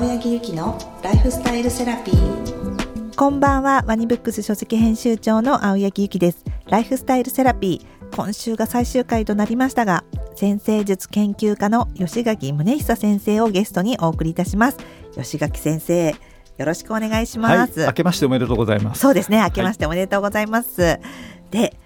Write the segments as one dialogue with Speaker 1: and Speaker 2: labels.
Speaker 1: 青柳ゆきのライフスタイルセラピー。
Speaker 2: こんばんは。ワニブックス書籍編集長の青柳ゆきです。ライフスタイルセラピー。今週が最終回となりましたが先生術研究家の吉垣宗久先生をゲストにお送りいたします。吉垣先生よろしくお願いします、
Speaker 3: はい、明けましておめでとうございます。
Speaker 2: そうですね明けましておめでとうございます、はい、で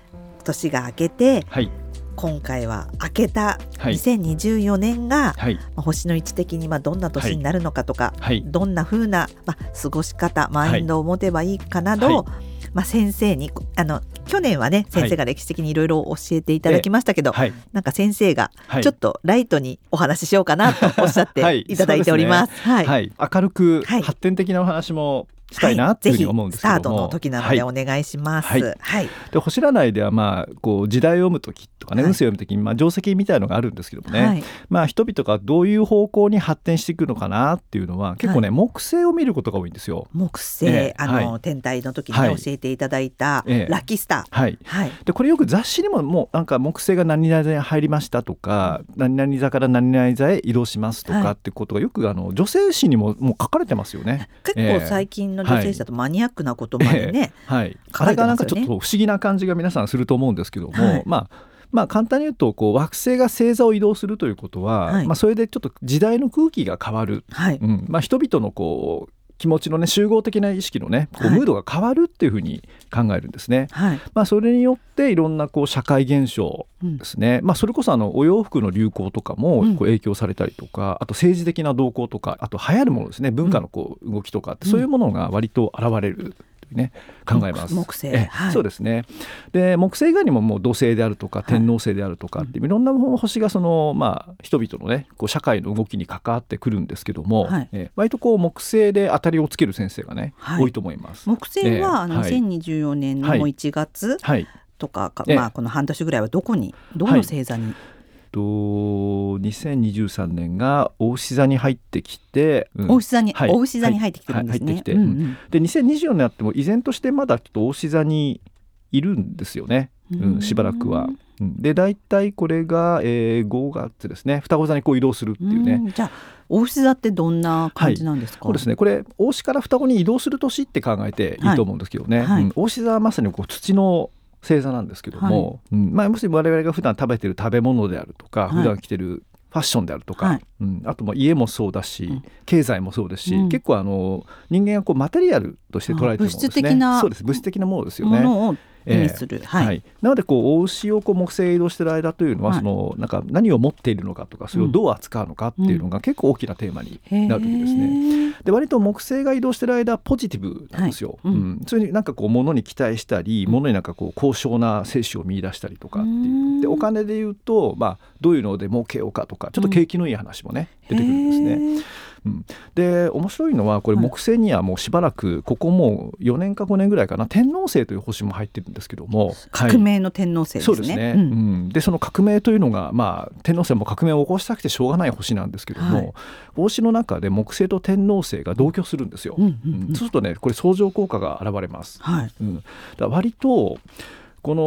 Speaker 2: 年が明けて、はい、今回は明けた2024年が、はい、まあ、星の位置的にまあどんな年になるのかとか、はい、どんなふうな、まあ、過ごし方マインドを持てばいいかなど、はい、まあ、先生にあの去年はね先生が歴史的にいろいろ教えていただきましたけど、はい、なんか先生がちょっとライトにお話ししようかなとおっしゃってい。ただいております。
Speaker 3: はい、ね。はい、明るく発展的なお話もしたいなっていうふうに思うんですけども、はい、スタート
Speaker 2: の時なのでお願いします。はい。はい、
Speaker 3: で星占いではまあこう時代を読む時とかね、運勢を読む時にまあ定石みたいのがあるんですけどもね、まあ人々がどういう方向に発展していくのかなっていうのは結構ね、木星を見ることが多いんですよ。
Speaker 2: 木星、えー、あの、天体の時に、教えていただいた、ラッキースター。
Speaker 3: はい。はい。でこれよく雑誌にももうなんか木星が何々座に入りましたとか、何々座から何々座へ移動しますとかってことがよくあの女性誌にももう書かれてますよね。
Speaker 2: 結構最近の女性誌だとマニアックなことまでね、
Speaker 3: えー、はい、あれがなんかちょっと不思議な感じが皆さんすると思うんですけども、はい、まあまあ、簡単に言うとこう惑星が星座を移動するということは、はい、まあ、それでちょっと時代の空気が変わる、はい。うん。まあ、人々のこう気持ちのね集合的な意識のねこうムードが変わるっていうふうに考えるんですね。はい、まあ、それによっていろんなこう社会現象ですね、うん、まあ、それこそあのお洋服の流行とかもこう影響されたりとか、うん、あと政治的な動向とかあと流行るものですね。文化のこう動きとかって、そういうものが割と現れるね考えます。
Speaker 2: 木星、
Speaker 3: はい、そうですね。で木星以外にももう土星であるとか天王星であるとかっていう、い、ろんな星がそのまあ人々のねこう社会の動きに関わってくるんですけども、はい、え割とこう木星で当たりをつける先生がね、はい、多いと思います。
Speaker 2: 木星は、あの2024年の1月、とかまあこの半年ぐらいはどこにどの星座に、
Speaker 3: と2023年が大牛座に入ってきて、
Speaker 2: うん、大牛座に、はい、大牛座に入ってきてるんですね。はい、入ってきて、うんうん、
Speaker 3: で2024年あっても依然としてまだちょっと大牛座にいるんですよね、うん、しばらくは。で大体これが、えー、5月ですね。双子座にこう移動するっていうね。
Speaker 2: うじゃあ大牛座ってどんな感じなんですか、
Speaker 3: はい、そうですね。これ大牛から双子に移動する年って考えていいと思うんですけどね、はい。はい、大牛座はまさにこう土の星座なんですけども、はい。うんまあ、もし我々が普段食べてる食べ物であるとか、はい、普段着てるファッションであるとか、はい、うん、あとまあ家もそうだし、うん、経済もそうですし、うん、結構あの人間がこうマテリアルとして捉えてるものですね。物質的なそうです。物質的なものですよね。
Speaker 2: 意味する、
Speaker 3: えー、はい、はい、なのでこう大牛をこう木星移動してる間というのは、はい、そのなんか何を持っているのかとかそれをどう扱うのかっていうのが結構大きなテーマになる時ですね。で割と木星が移動してる間ポジティブなんですよ。はい、うん、それになんかこう物に期待したり、物になんかこう高尚な精子を見出したりとかっていう。でお金で言うと、まあ、どういうので儲けようかとかちょっと景気のいい話もね、出てくるんですね。うん、で面白いのはこれ木星にはもうしばらくここもう4年か5年ぐらいかな天王星という星も入ってるんですけども
Speaker 2: 革命の天王星ですね。そうですね、
Speaker 3: うん、でその革命というのが、まあ、天王星も革命を起こしたくてしょうがない星なんですけども、はい、帽子の中で木星と天王星が同居するんですよ。うんうんうん、そうするとねこれ相乗効果が現れます。はい。うん、だ割とこの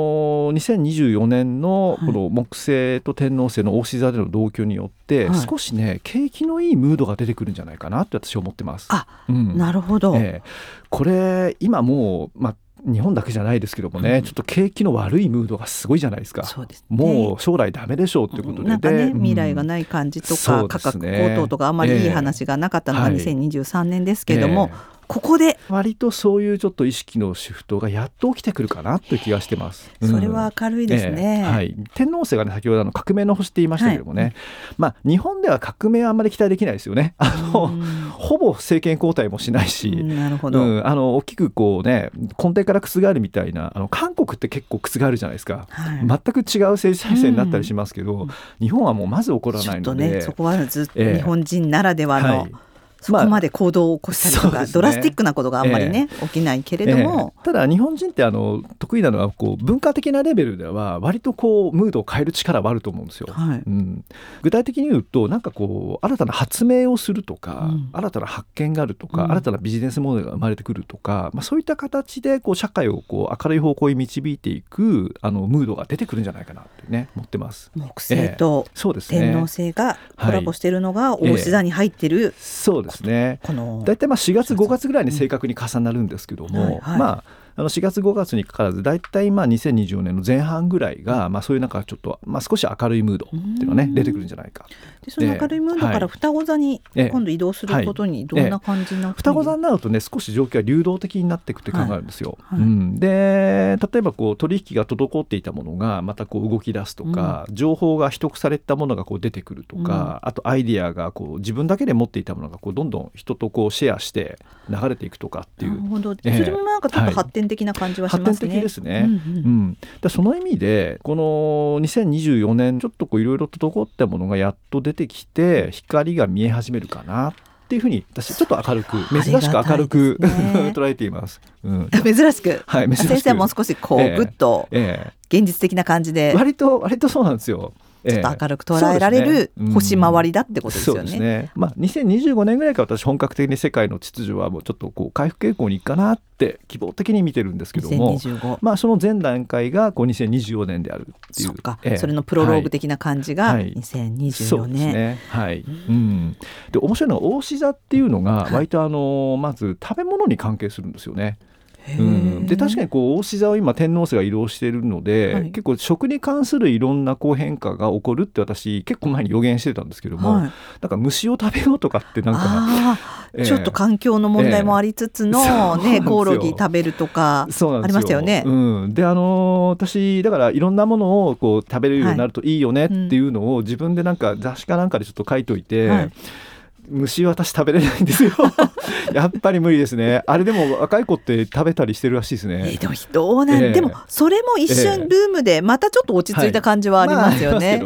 Speaker 3: 2024年のこの木星と天王星の大志座での同居によって、少しね景気のいいムードが出てくるんじゃないかなって私は思ってます。
Speaker 2: あ、うん、なるほど、えー、
Speaker 3: これ今もう、まあ日本だけじゃないですけどもね、うん、ちょっと景気の悪いムードがすごいじゃないですか。
Speaker 2: そうです、
Speaker 3: ね、もう将来ダメでしょうということで、
Speaker 2: なん。かね、未来がない感じとか、価格高騰とかあまりいい話がなかったのが2023年ですけれども、えーここで。
Speaker 3: 割とそういうちょっと意識のシフトがやっと起きてくるかなという気がしてます。
Speaker 2: それは明るいですね。
Speaker 3: えー、はい、天皇星がね先ほどあの革命の星って言いましたけどもね、はい、まあ日本では革命はあんまり期待できないですよね。あのほぼ政権交代もしないし、
Speaker 2: なるほど、う
Speaker 3: ん、あの大きくこうね根底から覆るみたいなあの韓国って結構覆るじゃないですか、はい、全く違う政治体制になったりしますけど、日本はもうまず起こらないので、
Speaker 2: ね、そこはずっと日本人ならではの、えーはいそこまで行動を起こしたりとか、まあね、ドラスティックなことがあんまりね、えー、起きないけれども、
Speaker 3: えー、ただ日本人ってあの得意なのはこう文化的なレベルでは割とこうムードを変える力はあると思うんですよ、はい。うん、具体的に言うとなんかこう新たな発明をするとか、うん、新たな発見があるとか、うん、新たなビジネスモデルが生まれてくるとか、まあ、そういった形でこう社会をこう明るい方向に導いていくあのムードが出てくるんじゃないかなってね思ってます。
Speaker 2: 木星と天王星がコラボしているのが大志座に入ってる、
Speaker 3: そうですね。大体まあ4月5月。ぐらいに正確に重なるんですけども、はいはい、まああの4月5月にかかわらず大体まあ2024年の前半ぐらいが、まあ、そういうなんかちょっと、まあ、少し明るいムードっていうのがね出てくるんじゃないか。
Speaker 2: でその明るいムードから双子座に今度移動することにどんな感じな、
Speaker 3: はい、双子座になるとね少し状況は流動的になっていくって考えるんですよ。はい。はい、うん、で例えばこう取引が滞っていたものがまたこう動き出すとか、うん、情報が秘匿されたものがこう出てくるとか、うん、あとアイディアがこう自分だけで持っていたものがこうどんどん人とこうシェアして流れていくとかっていう。なるほど、
Speaker 2: それもなんかちょっと発展的な感じはしますね。
Speaker 3: 的ですね。うん、うん。うん、その意味でこの2024年ちょっといろいろと滞ったものがやっと出てきて光が見え始めるかなっていうふうに私ちょっと明るく珍しく明るく、ね、捉えています。
Speaker 2: うん、珍しく、はい、珍しく。先生も少しこう、えー、ぐっと現実的な感じで、
Speaker 3: 割と割とそうなんですよ。
Speaker 2: ちょっと明るく捉えられる星回りだってことですよね。ね。
Speaker 3: まあ、2025年ぐらいから私本格的に世界の秩序はもうちょっとこう回復傾向にいくかなって希望的に見てるんですけども、まあ、その前段階がこう2024年であるっていう。
Speaker 2: そええ、それのプロローグ的な感じが2024年。
Speaker 3: ね。はい、うん、で面白いのは大志座っていうのが割とあのまず食べ物に関係するんですよね。うん、で確かにこう大志座を今天皇制が移動しているので、はい、結構食に関するいろんなこう変化が起こるって私結構前に予言してたんですけども、はい、なんか虫を食べようとかってなんか、
Speaker 2: えー、ちょっと環境の問題もありつつの、えー、ね、コオロギ食べるとかありましたよね。
Speaker 3: うん、であのー、私だからいろんなものをこう食べれるようになるといいよねっていうのを自分でなんか雑誌かなんかでちょっと書いといて。はい虫私食べれないんですよ。やっぱり無理ですね。あれでも若い子って食べたりしてるらしいですね、
Speaker 2: えー、どうなん、えー、でもそれも一瞬ルームでまたちょっと落ち着いた感じはありますよね、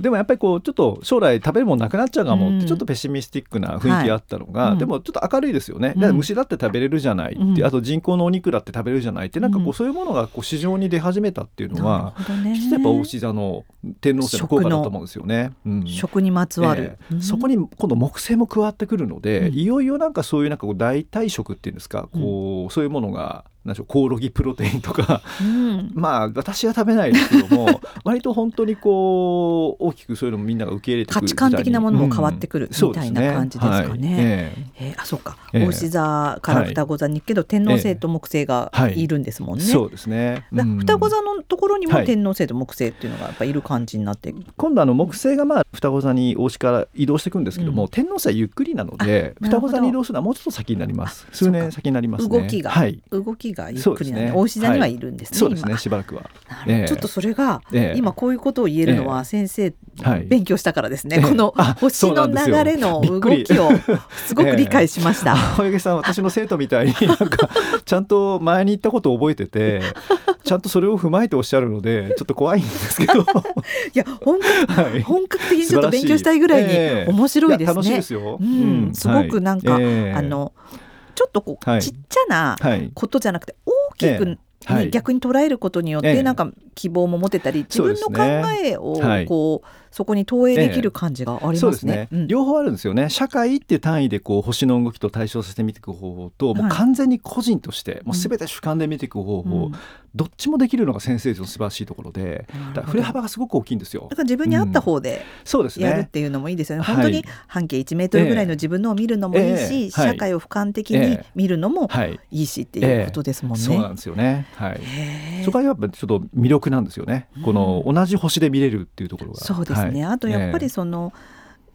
Speaker 3: でもやっぱりこうちょっと将来食べるものなくなっちゃうかもってちょっとペシミスティックな雰囲気があったのが、はい、でもちょっと明るいですよね、うん、虫だって食べれるじゃないって、うん、あと人工のお肉だって食べれるじゃないってなんかこうそういうものがこう市場に出始めたっていうのは、ね、やっぱ大志座の天皇制の効果だと思うんですよね。
Speaker 2: 食にまつわる、
Speaker 3: えー、そこに今度木星も加わってくるので、うん、いよいよなんかそういうなんかこう代替食っていうんですか、こうそういうものがなんでしょうコオロギプロテインとか、うん、まあ私は食べないですけども 割と本当にこう大きくそういうのもみんなが受け入れて
Speaker 2: 価値観的なものも変わってくる、みたいな感じですかね。うん、ねはい、えー、えー、あそうか、えー、座から双子座にけど、天王星と木星がい。るんですもんね。
Speaker 3: そうですね、
Speaker 2: うん、双子座のところにも天王星と木星っていうのがやっぱいる感じになって、
Speaker 3: 今度あの木星がまあ双子座に大志から移動していくんですけども、天王星はゆっくりなので双子座に移動するのはもうちょっと先になります。数年先になります、
Speaker 2: ね、動きが、はい、動きがゆっくりなので大志座にはいるんですね、
Speaker 3: そうですねしばらくは、
Speaker 2: えー、ちょっとそれが、えー、今こういうことを言えるのは先生、勉強したからですね、この星の流れの動きを すごく理解しました。
Speaker 3: 青柳さん私の生徒みたいになんかちゃんと前に言ったことを覚えてて ちゃんとそれを踏まえておっしゃるのでちょっと怖いんですけど。い
Speaker 2: や本格,、はい、本格的にちょっと勉強したいぐらいに面白いですね。楽しい
Speaker 3: ですよ、
Speaker 2: うん、すごくなんか、あのちょっとこう、ちっちゃなことじゃなくて大きく、ね、逆に捉えることによって、なんか希望も持てたり自分の考えをこう、そこに投影できる感じがありますね。
Speaker 3: ええ。すね。両方あるんですよね。社会っていう単位でこう星の動きと対象させて見ていく方法と、もう完全に個人としてもうすべて主観で見ていく方法、うん、どっちもできるのが先生の素晴らしいところで、だ振れ幅がすごく大きいんですよ。
Speaker 2: だから自分に合った方でやるっていうのもいいですよね。うん、本当に半径1メートルぐらいの自分のを見るのもいいし、社会を俯瞰的に見るのもいいしっていうことですもんね。
Speaker 3: そうなんですよね。はい。そこがやっぱちょっと魅力なんですよね。この同じ星で見れるっていうところが。
Speaker 2: そうですね。あとやっぱりその、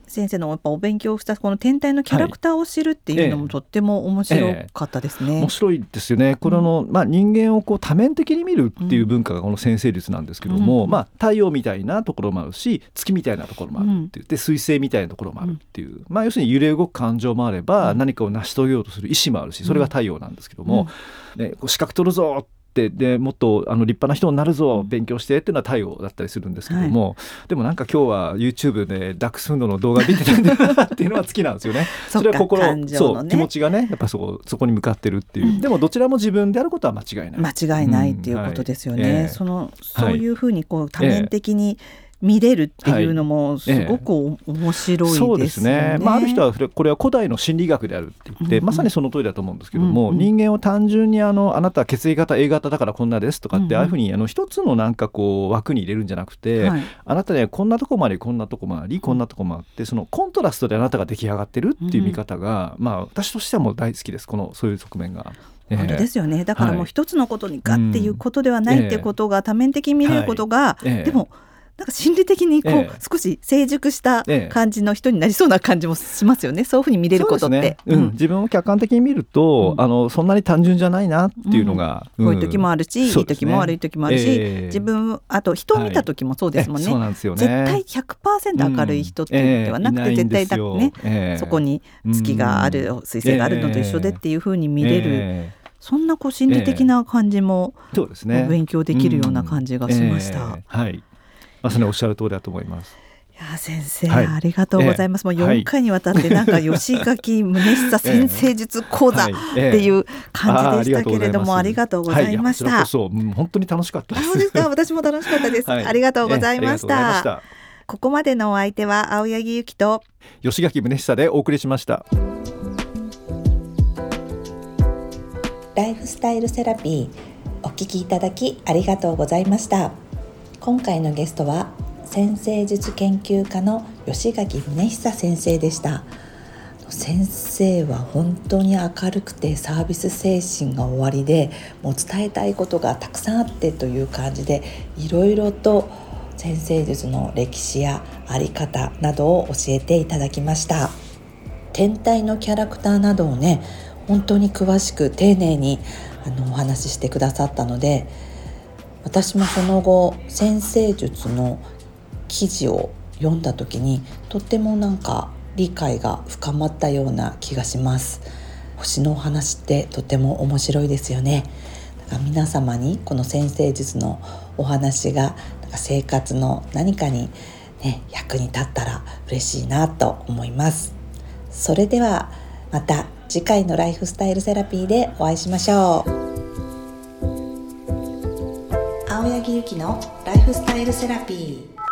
Speaker 2: 先生のやっぱお勉強したこの天体のキャラクターを知るっていうのもとっても面白かったですね。
Speaker 3: えええ、面白いですよね。この、まあ人間をこう多面的に見るっていう文化がこの先生術なんですけども、うん、まあ太陽みたいなところもあるし、月みたいなところもあるって言って、水星みたいなところもあるっていう、まあ要するに揺れ動く感情もあれば、何かを成し遂げようとする意志もあるし、それが太陽なんですけども、ね、こう資格取るぞってでもっとあの立派な人になるぞ、勉強してっていうのは太陽だったりするんですけども、はい、でもなんか今日は YouTube でダックスフンドの動画見てたんだなっていうのは好きなんですよね。それは心、ね、そう気持ちがねやっぱそこそこに向かってるっていう、うん、でもどちらも自分であることは間違いない。
Speaker 2: 間違いないっていうことですよね。うん。はい、そのそういうふうにこう多面的に、見れるっていうのもすごく、面白いですね。そうですね。
Speaker 3: まあある人はこれは古代の心理学であるって言って、うん。うん、まさにその通りだと思うんですけども、うんうん、人間を単純にあのあなたは血液型 A 型だからこんなですとかって、うんうん、ああいうふうにあの一つのなんかこう枠に入れるんじゃなくて、はい、あなたねこんなとこもありこんなとこもありこんなとこもあってそのコントラストであなたが出来上がってるっていう見方が、うん、まあ私としてはもう大好きですこのそういう側面が。
Speaker 2: 本当ですよね。だからもう一つのことにガッていうことではないってことが多面的に見れることが、でもなんか心理的にこう、ええ、少し成熟した感じの人になりそうな感じもしますよね、そういうふうに見れることって、ね。
Speaker 3: うん、自分を客観的に見ると、うん、あのそんなに単純じゃないなっていうのが、
Speaker 2: うん、こういう時もあるし、いい時も悪い時もあるし、えー、自分あと人を見た時もそうですもんね、はい、絶対100%明るい人ってではなくて、絶対だね、そこに月がある、彗星があるのと一緒でっていうふうに見れる。そんなこう心理的な感じも、そうですね、勉強できるような感じがしました。
Speaker 3: はいまさにおっしゃる通りだと思います。
Speaker 2: いや先生、はい、ありがとうございます。もう4回にわたってなんか 吉垣宗久先生術講座っていう感じでしたけれども、ありがとうございました。
Speaker 3: そう、本当に楽しかったで
Speaker 2: す。私も楽しかったです。ありがとうございました。ここまでのお相手は青柳ゆきと
Speaker 3: 吉垣宗久でお送りしました。
Speaker 1: ライフスタイルセラピーお聞きいただきありがとうございました。今回のゲストは先生術研究家の吉垣宗久先生でした。先生は本当に明るくてサービス精神が終わりでもう伝えたいことがたくさんあってという感じでいろいろと先生術の歴史や在り方などを教えていただきました。天体のキャラクターなどをね本当に詳しく丁寧にあのお話ししてくださったので私もその後先生術の記事を読んだ時にとってもなんか理解が深まったような気がします。星のお話ってとても面白いですよね。だから皆様にこの先生術のお話がなんか生活の何かに、ね、役に立ったら嬉しいなと思います。それではまた次回のライフスタイルセラピーでお会いしましょう。きのライフスタイルセラピー。